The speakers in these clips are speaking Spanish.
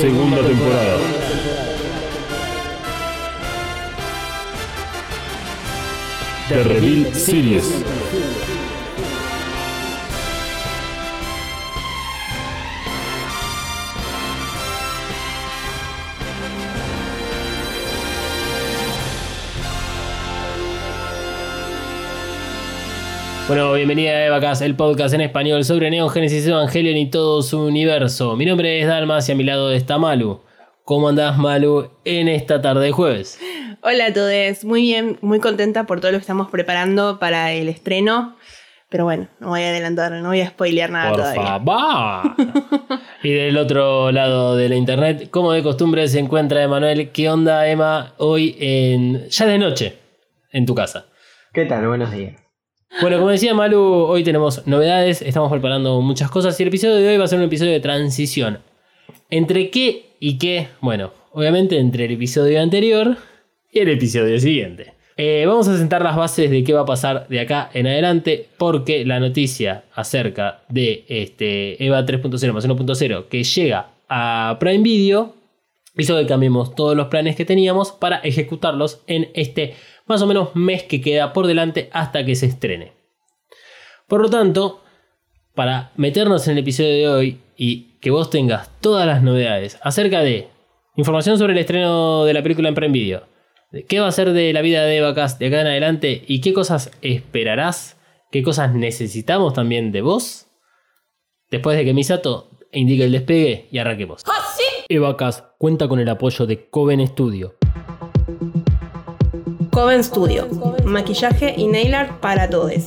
Segunda temporada. The Reveal Series. Bueno, bienvenida a Evacas, el podcast en español sobre Neon Genesis Evangelion y todo su universo. Mi nombre es Dalmas y a mi lado está Malu. ¿Cómo andás, Malu, en esta tarde de jueves? Hola a todos, muy bien, muy contenta por todo lo que estamos preparando para el estreno. Pero bueno, no voy a adelantar, no voy a spoilear nada Por todavía. favor. y del otro lado de la internet, como de costumbre, se encuentra Emanuel. ¿Qué onda, Emma, hoy en ya de noche en tu casa? ¿Qué tal? Buenos días. Bueno, como decía Malu, hoy tenemos novedades, estamos preparando muchas cosas y el episodio de hoy va a ser un episodio de transición. ¿Entre qué y qué? Bueno, obviamente entre el episodio anterior y el episodio siguiente. Eh, vamos a sentar las bases de qué va a pasar de acá en adelante porque la noticia acerca de este EVA 3.0 más 1.0 que llega a Prime Video hizo que cambiemos todos los planes que teníamos para ejecutarlos en este más o menos mes que queda por delante hasta que se estrene. Por lo tanto, para meternos en el episodio de hoy y que vos tengas todas las novedades acerca de información sobre el estreno de la película en Prime Video, de qué va a ser de la vida de Evacast de acá en adelante y qué cosas esperarás, qué cosas necesitamos también de vos, después de que Misato indique el despegue y arranquemos. Evacast cuenta con el apoyo de Coven Studio. Coven Studio, maquillaje y nail art para todos.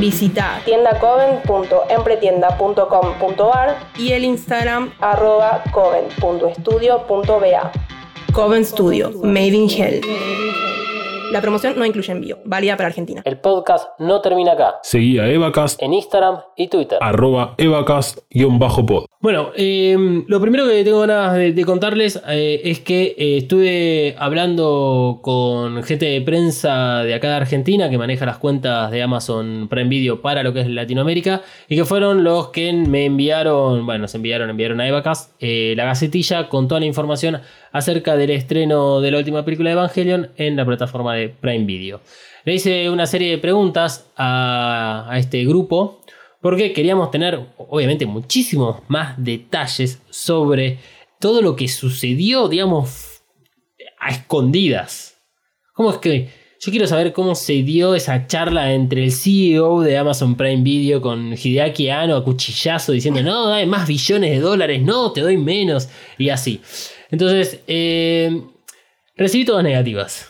Visita tiendacoven.empretienda.com.ar y el Instagram arroba coven.estudio.ba. Coven Studio, Made in Hell. La promoción no incluye envío, válida para Argentina. El podcast no termina acá. Seguí a Evacast, En Instagram y Twitter. arroba Evacast-pod. Bueno, eh, lo primero que tengo ganas de, de contarles eh, es que eh, estuve hablando con gente de prensa de acá de Argentina que maneja las cuentas de Amazon Prime Video para lo que es Latinoamérica y que fueron los que me enviaron, bueno, nos enviaron, enviaron a Evacast eh, la gacetilla con toda la información acerca del estreno de la última película de Evangelion en la plataforma de Prime Video. Le hice una serie de preguntas a, este grupo porque queríamos tener, obviamente, muchísimos más detalles sobre todo lo que sucedió, digamos, a escondidas. ¿Cómo es que yo quiero saber cómo se dio esa charla entre el CEO de Amazon Prime Video con Hideaki Anno a cuchillazo diciendo, no, dame más billones de dólares, no, te doy menos, y así. Entonces, eh, recibí todas negativas.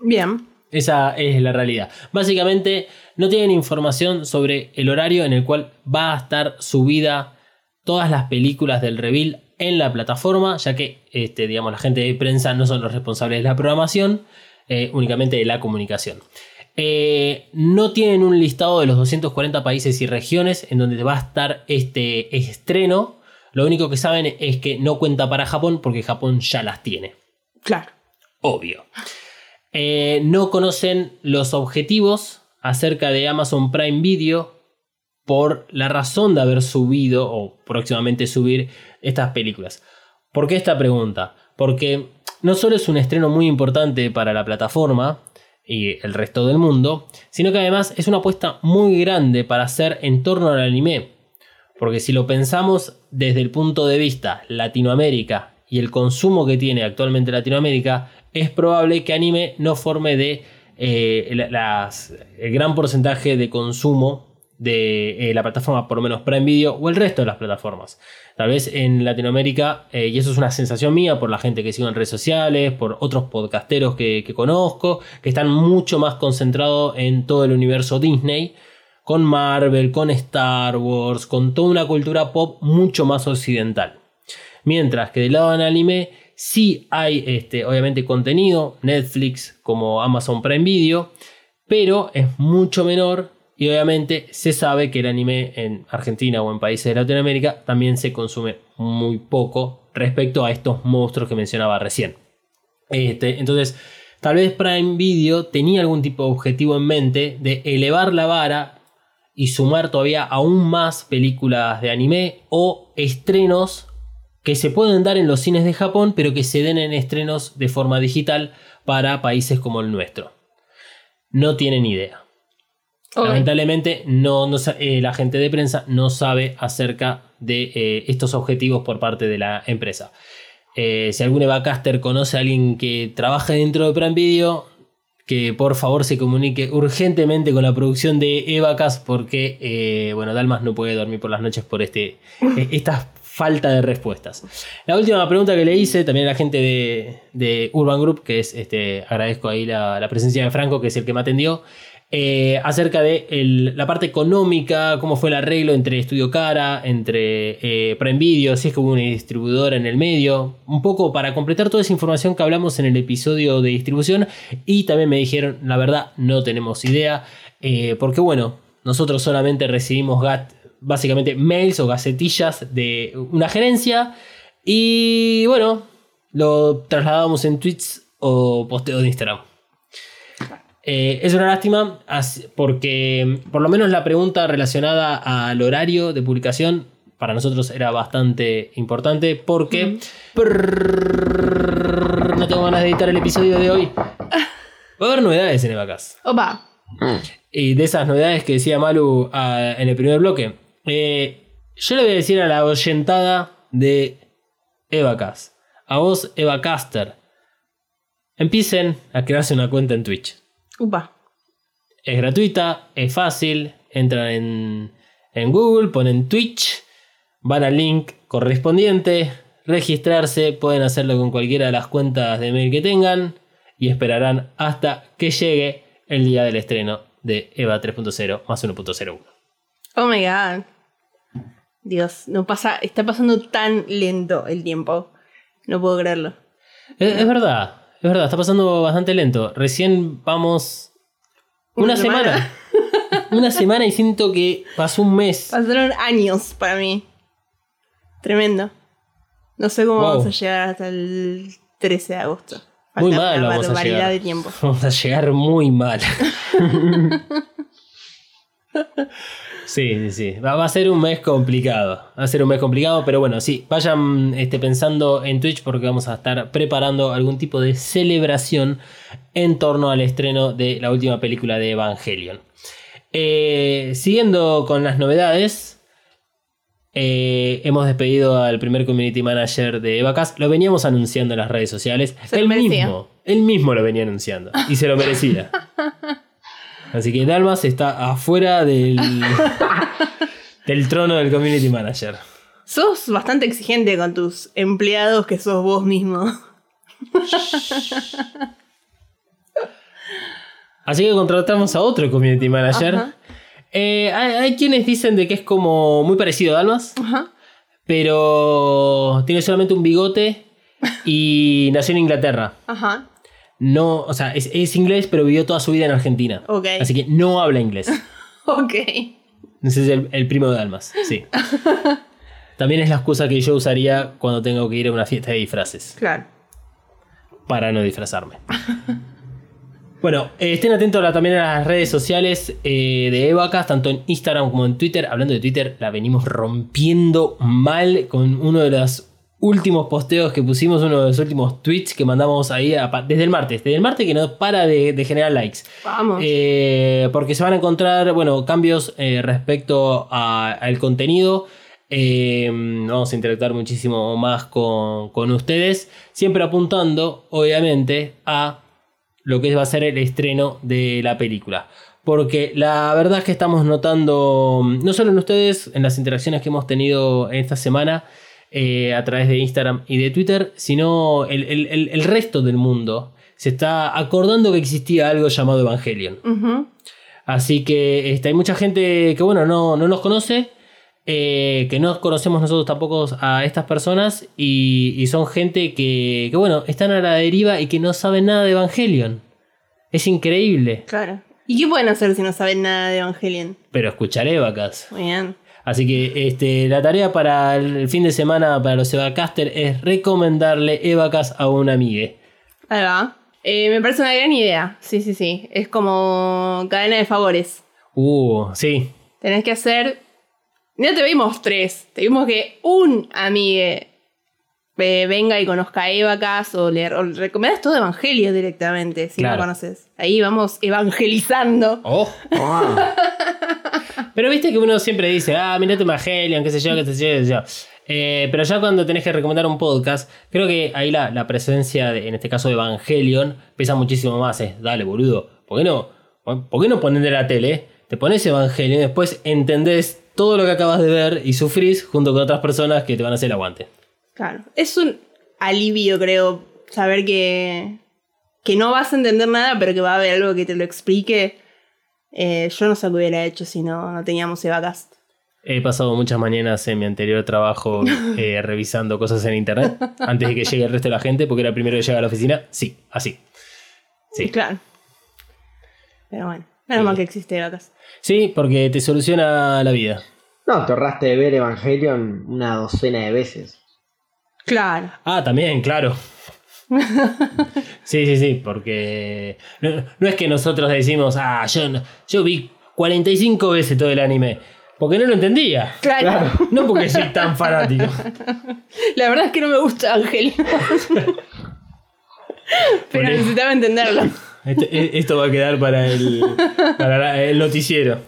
Bien. Esa es la realidad. Básicamente no tienen información sobre el horario en el cual va a estar subida todas las películas del reveal en la plataforma, ya que este, digamos, la gente de prensa no son los responsables de la programación, eh, únicamente de la comunicación. Eh, no tienen un listado de los 240 países y regiones en donde va a estar este estreno. Lo único que saben es que no cuenta para Japón porque Japón ya las tiene. Claro. Obvio. Eh, no conocen los objetivos acerca de Amazon Prime Video por la razón de haber subido o próximamente subir estas películas. ¿Por qué esta pregunta? Porque no solo es un estreno muy importante para la plataforma y el resto del mundo, sino que además es una apuesta muy grande para hacer en torno al anime. Porque si lo pensamos desde el punto de vista Latinoamérica y el consumo que tiene actualmente Latinoamérica, es probable que anime no forme de eh, el gran porcentaje de consumo de eh, la plataforma, por lo menos Prime Video, o el resto de las plataformas. Tal vez en Latinoamérica, eh, y eso es una sensación mía por la gente que sigo en redes sociales, por otros podcasteros que, que conozco, que están mucho más concentrados en todo el universo Disney, con Marvel, con Star Wars, con toda una cultura pop mucho más occidental. Mientras que del lado del anime sí hay este, obviamente contenido, Netflix como Amazon Prime Video, pero es mucho menor y obviamente se sabe que el anime en Argentina o en países de Latinoamérica también se consume muy poco respecto a estos monstruos que mencionaba recién. Este, entonces, tal vez Prime Video tenía algún tipo de objetivo en mente de elevar la vara y sumar todavía aún más películas de anime o estrenos que se pueden dar en los cines de Japón, pero que se den en estrenos de forma digital para países como el nuestro. No tienen idea. Lamentablemente, no, eh, la gente de prensa no sabe acerca de eh, estos objetivos por parte de la empresa. Eh, si algún Evacaster conoce a alguien que trabaja dentro de Prime Video, que por favor se comunique urgentemente con la producción de Evacast, porque eh, bueno, Dalmas no puede dormir por las noches por este, eh, esta falta de respuestas. La última pregunta que le hice también a la gente de, Urban Group, que es este, agradezco ahí la, presencia de Franco, que es el que me atendió. eh, acerca de la parte económica, cómo fue el arreglo entre Estudio Cara, entre eh, si es que hubo una distribuidora en el medio, un poco para completar toda esa información que hablamos en el episodio de distribución y también me dijeron, la verdad, no tenemos idea, eh, porque bueno, nosotros solamente recibimos gat- básicamente mails o gacetillas de una gerencia y bueno, lo trasladamos en tweets o posteos de Instagram. Eh, es una lástima porque mm, por lo menos la pregunta relacionada al horario de publicación para nosotros era bastante importante porque no tengo ganas de editar el episodio de hoy. Va a haber novedades en Evacas. Opa. Y de esas novedades que decía Malu ah, en el primer bloque. Eh, yo le voy a decir a la oyentada de Evacas, a vos Evacaster, empiecen a crearse una cuenta en Twitch. Upa. Es gratuita, es fácil. Entran en, en Google, ponen Twitch, van al link correspondiente, registrarse, pueden hacerlo con cualquiera de las cuentas de mail que tengan y esperarán hasta que llegue el día del estreno de EVA 3.0 más 1.01. Oh my god. Dios, no pasa, está pasando tan lento el tiempo. No puedo creerlo. Es, es verdad, es verdad, está pasando bastante lento. Recién vamos una, Una semana. semana. una semana y siento que pasó un mes. Pasaron años para mí. Tremendo. No sé cómo Wow. vamos a llegar hasta el 13 de agosto. Muy mal vamos a llegar. de tiempo. Vamos a llegar muy mal. Sí, sí, sí. Va, va a ser un mes complicado. Va a ser un mes complicado, pero bueno, sí. Vayan este, pensando en Twitch porque vamos a estar preparando algún tipo de celebración en torno al estreno de la última película de Evangelion. Eh, siguiendo con las novedades, eh, hemos despedido al primer community manager de Evacast. Lo veníamos anunciando en las redes sociales. Se él mismo, él mismo lo venía anunciando y se lo merecía. Así que Dalmas está afuera del, del trono del community manager. Sos bastante exigente con tus empleados que sos vos mismo. Así que contratamos a otro community manager. Eh, hay, hay quienes dicen de que es como muy parecido a Dalmas, Ajá. pero tiene solamente un bigote y nació en Inglaterra. Ajá. No, o sea, es, es inglés, pero vivió toda su vida en Argentina. Así que no habla inglés. Ok. Ese es el, el primo de Dalmas, sí. También es la excusa que yo usaría cuando tengo que ir a una fiesta de disfraces. Claro. para no disfrazarme. Bueno, eh, estén atentos a- también a las redes sociales eh, de Evacas, tanto en Instagram como en Twitter. Hablando de Twitter, la venimos rompiendo mal con uno de los últimos posteos que pusimos, uno de los últimos tweets que mandamos ahí a desde el martes. Desde el martes que no para de, de generar likes. Vamos. Eh, porque se van a encontrar, bueno, cambios eh, respecto al contenido. Eh, vamos a interactuar muchísimo más con, con ustedes. Siempre apuntando, obviamente, a lo que va a ser el estreno de la película. Porque la verdad es que estamos notando, no solo en ustedes, en las interacciones que hemos tenido en esta semana eh, a través de Instagram y de Twitter, sino el, el- el- resto del mundo se está acordando que existía algo llamado Evangelion. Así que este, hay mucha gente que, bueno, no, no nos conoce, eh, que no conocemos nosotros tampoco a estas personas y, y son gente que, que, bueno, están a la deriva y que no saben nada de Evangelion. Es increíble. Claro. ¿Y qué pueden hacer si no saben nada de Evangelion? Pero escucharé vacas. Muy bien. Así que este, la tarea para el fin de semana para los Evacaster es recomendarle Evacas a un amigue. Ahí va. Eh, me parece una gran idea. Sí, sí, sí. Es como cadena de favores. Uh, sí. Tenés que hacer. No te vimos tres. Te vimos que un amigue eh, venga y conozca a Evacas o le o le recomendás todo Evangelio directamente, si no lo conoces. Ahí vamos evangelizando. Oh. Ah, Pero viste que uno siempre dice, ah, mirate Evangelion, qué sé yo, qué sé yo, qué sé yo. Eh, pero ya cuando tenés que recomendar un podcast, creo que ahí la, la presencia, de, en este caso de Evangelion, pesa muchísimo más. Es, dale, boludo, ¿por qué no, por qué no de la tele? Te pones Evangelion y después entendés todo lo que acabas de ver y sufrís junto con otras personas que te van a hacer el aguante. Claro. Es un alivio, creo, saber que, que no vas a entender nada, pero que va a haber algo que te lo explique. Eh, yo no sé qué hubiera hecho si no, no teníamos Evacast. He pasado muchas mañanas en mi anterior trabajo eh, revisando cosas en internet antes de que llegue el resto de la gente, porque era el primero que llega a la oficina. Sí, así. Sí. Claro. Pero bueno, menos Sí. mal que existe Evacast. Sí, porque te soluciona la vida. no, te ahorraste de ver Evangelion una docena de veces. Claro. Ah, también, claro. Sí, sí, sí, porque no, no es que nosotros decimos, ah, yo, no- yo vi 45 veces todo el anime, porque no lo entendía. Claro. No porque soy tan fanático. La verdad es que no me gusta Ángel. Pero necesitaba entenderlo. Esto, e- esto va a quedar para el, para el noticiero.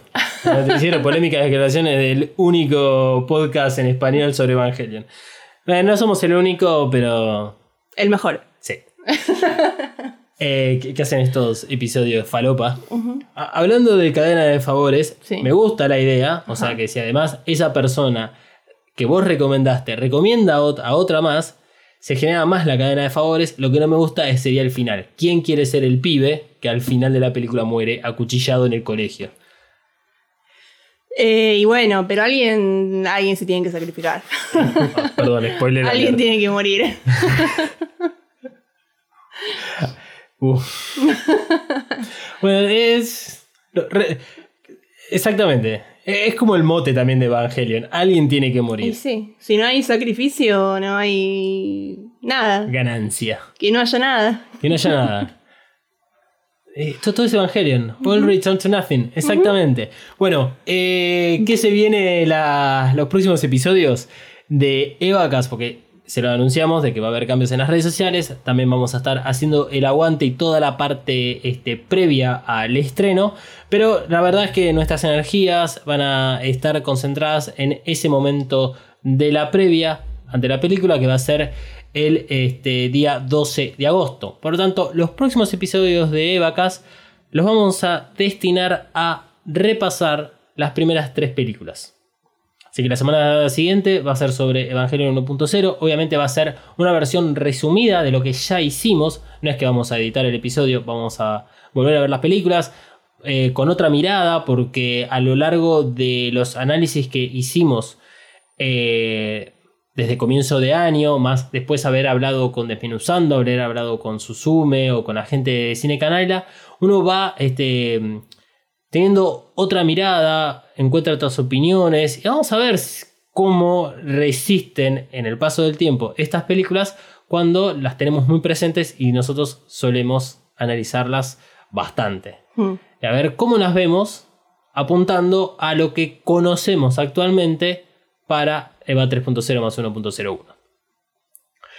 El noticiero, polémicas declaraciones del único podcast en español sobre Evangelion. No somos el único, pero El mejor. Eh, ¿qué, qué hacen estos episodios de falopa? Hablando de cadena de favores, Sí. me gusta la idea. O sea que si además esa persona que vos recomendaste recomienda a, ot- a otra más, se genera más la cadena de favores. Lo que no me gusta es, sería el final. ¿Quién quiere ser el pibe que al final de la película muere acuchillado en el colegio? Eh, y bueno, pero alguien, alguien se tiene que sacrificar. Ah, perdón, spoiler. alguien tiene que morir. Bueno, es. re- exactamente. Es como el mote también de Evangelion. Alguien tiene que Y morir. sí, si no hay sacrificio, no hay nada. Ganancia. Que no haya nada. Que no haya nada. Esto todo es Evangelion. All Return to Nothing. Exactamente. Bueno, eh, ¿qué se viene la- los próximos episodios de Evacas? Porque se lo anunciamos de que va a haber cambios en las redes sociales. También vamos a estar haciendo el aguante y toda la parte este, previa al estreno. Pero la verdad es que nuestras energías van a estar concentradas en ese momento de la previa ante la película que va a ser el este, día 12 de agosto. Por lo tanto, los próximos episodios de Evacas los vamos a destinar a repasar las primeras tres películas. Así que la semana siguiente va a ser sobre Evangelion 1.0. Obviamente va a ser una versión resumida de lo que ya hicimos. No es que vamos a editar el episodio, vamos a volver a ver las películas eh, con otra mirada, porque a lo largo de los análisis que hicimos eh, desde comienzo de año, más después haber hablado con Desmenuzando, haber hablado con Susume o con la gente de Cine Canaila, uno va este, teniendo otra mirada, encuentra otras opiniones y vamos a ver cómo resisten en el paso del tiempo estas películas cuando las tenemos muy presentes y nosotros solemos analizarlas bastante. Y a ver cómo las vemos apuntando a lo que conocemos actualmente para EVA 3.0 más 1.01. Por,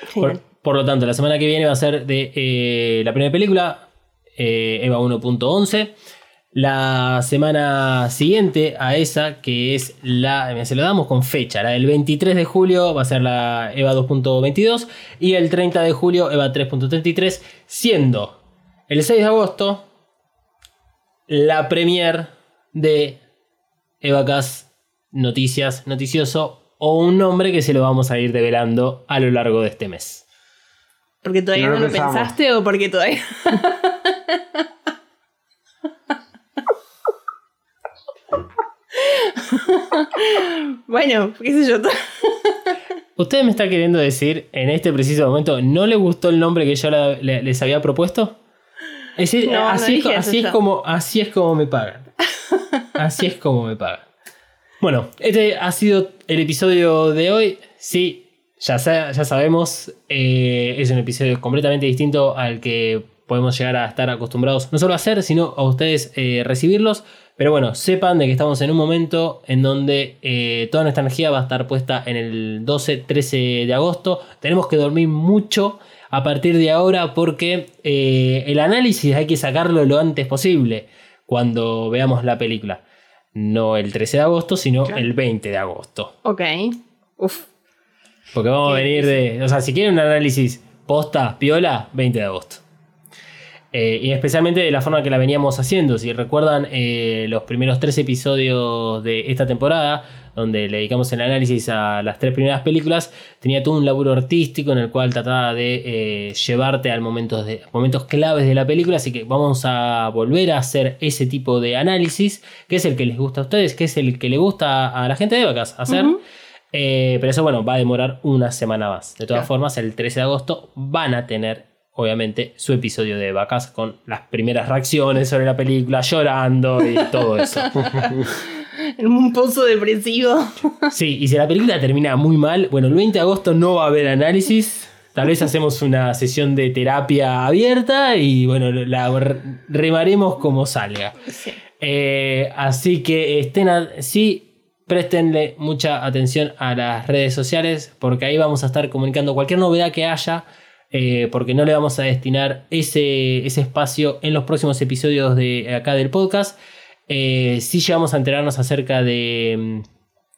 Genial. por lo tanto, la semana que viene va a ser de eh, la primera película, eh, EVA 1.11. La semana siguiente a esa, que es la. Se lo damos con fecha. La del 23 de julio va a ser la EVA 2.22. Y el 30 de julio, EVA 3.33. Siendo el 6 de agosto, la premier de Evacas Noticias, Noticioso, o un nombre que se lo vamos a ir develando a lo largo de este mes. ¿Porque todavía No no, lo lo pensamos. pensaste o porque todavía.? bueno, qué sé yo. ¿Ustedes me está queriendo decir en este preciso momento no le gustó el nombre que yo la- le- les había propuesto? Es decir, No, no así, es, así, como, así es como me pagan. Así es como me pagan. Bueno, este ha sido el episodio de hoy. Sí, ya, sa- ya sabemos, eh, es un episodio completamente distinto al que podemos llegar a estar acostumbrados, no solo a hacer, sino a ustedes eh, recibirlos. Pero bueno, sepan de que estamos en un momento en donde eh, toda nuestra energía va a estar puesta en el 12-13 de agosto. Tenemos que dormir mucho a partir de ahora porque eh, el análisis hay que sacarlo lo antes posible cuando veamos la película. No el 13 de agosto, sino el 20 de agosto. ok. Uf. Porque vamos a venir de. O sea, si quieren un análisis posta, piola, 20 de agosto. Eh, y especialmente de la forma que la veníamos haciendo. Si recuerdan eh, los primeros tres episodios de esta temporada, donde le dedicamos el análisis a las tres primeras películas, tenía todo un laburo artístico en el cual trataba de eh, llevarte al momentos, de, momentos claves de la película. Así que vamos a volver a hacer ese tipo de análisis, que es el que les gusta a ustedes, que es el que le gusta a la gente de Vacas hacer. Pero eso, bueno, va a demorar una semana más. De todas Claro. formas, el 13 de agosto van a tener, obviamente, su episodio de vacas con las primeras reacciones sobre la película, llorando y todo eso. En un pozo depresivo. Sí, y si la película termina muy mal, bueno, el 20 de agosto no va a haber análisis. Tal vez hacemos una sesión de terapia abierta y bueno, la re- remaremos como salga. Sí. Eh, así que estén a- sí, préstenle mucha atención a las redes sociales porque ahí vamos a estar comunicando cualquier novedad que haya. Eh, porque no le vamos a destinar ese, ese espacio en los próximos episodios de acá del podcast. Eh, sí llegamos a enterarnos acerca de mm,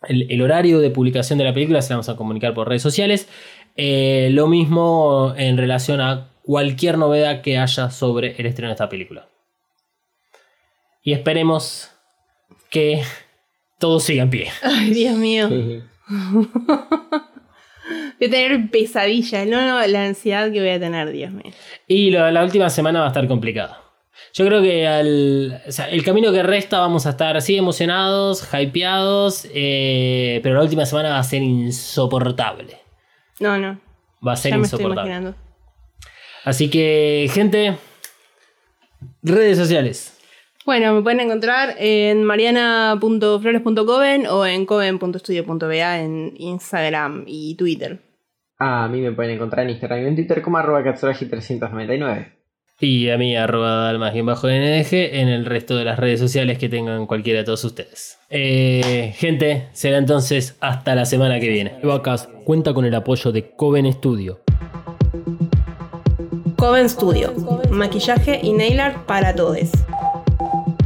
el, el horario de publicación de la película, se la vamos a comunicar por redes sociales. Eh, lo mismo en relación a cualquier novedad que haya sobre el estreno de esta película. Y esperemos que todo siga en pie. Ay, Dios mío. Voy a tener pesadillas. No, no, la ansiedad que voy a tener, Dios mío. Y lo- la última semana va a estar complicada. Yo creo que al, o sea, el camino que resta vamos a estar así emocionados, hypeados, eh, pero la última semana va a ser insoportable. No, no. Va a ser Ya me estoy insoportable. Así que, gente, redes sociales. Bueno, me pueden encontrar en mariana.flores.coven o en coven.studio.ba en Instagram y Twitter. A mí me pueden encontrar en Instagram y en Twitter como arroba katsuragi399. Y a mí, arroba dalmas-ndg en el resto de las redes sociales que tengan cualquiera de todos ustedes. Eh, gente, será entonces hasta la semana que viene. Vacas cuenta con el apoyo de Coven Studio. Coven Studio. Maquillaje y nail art para todos.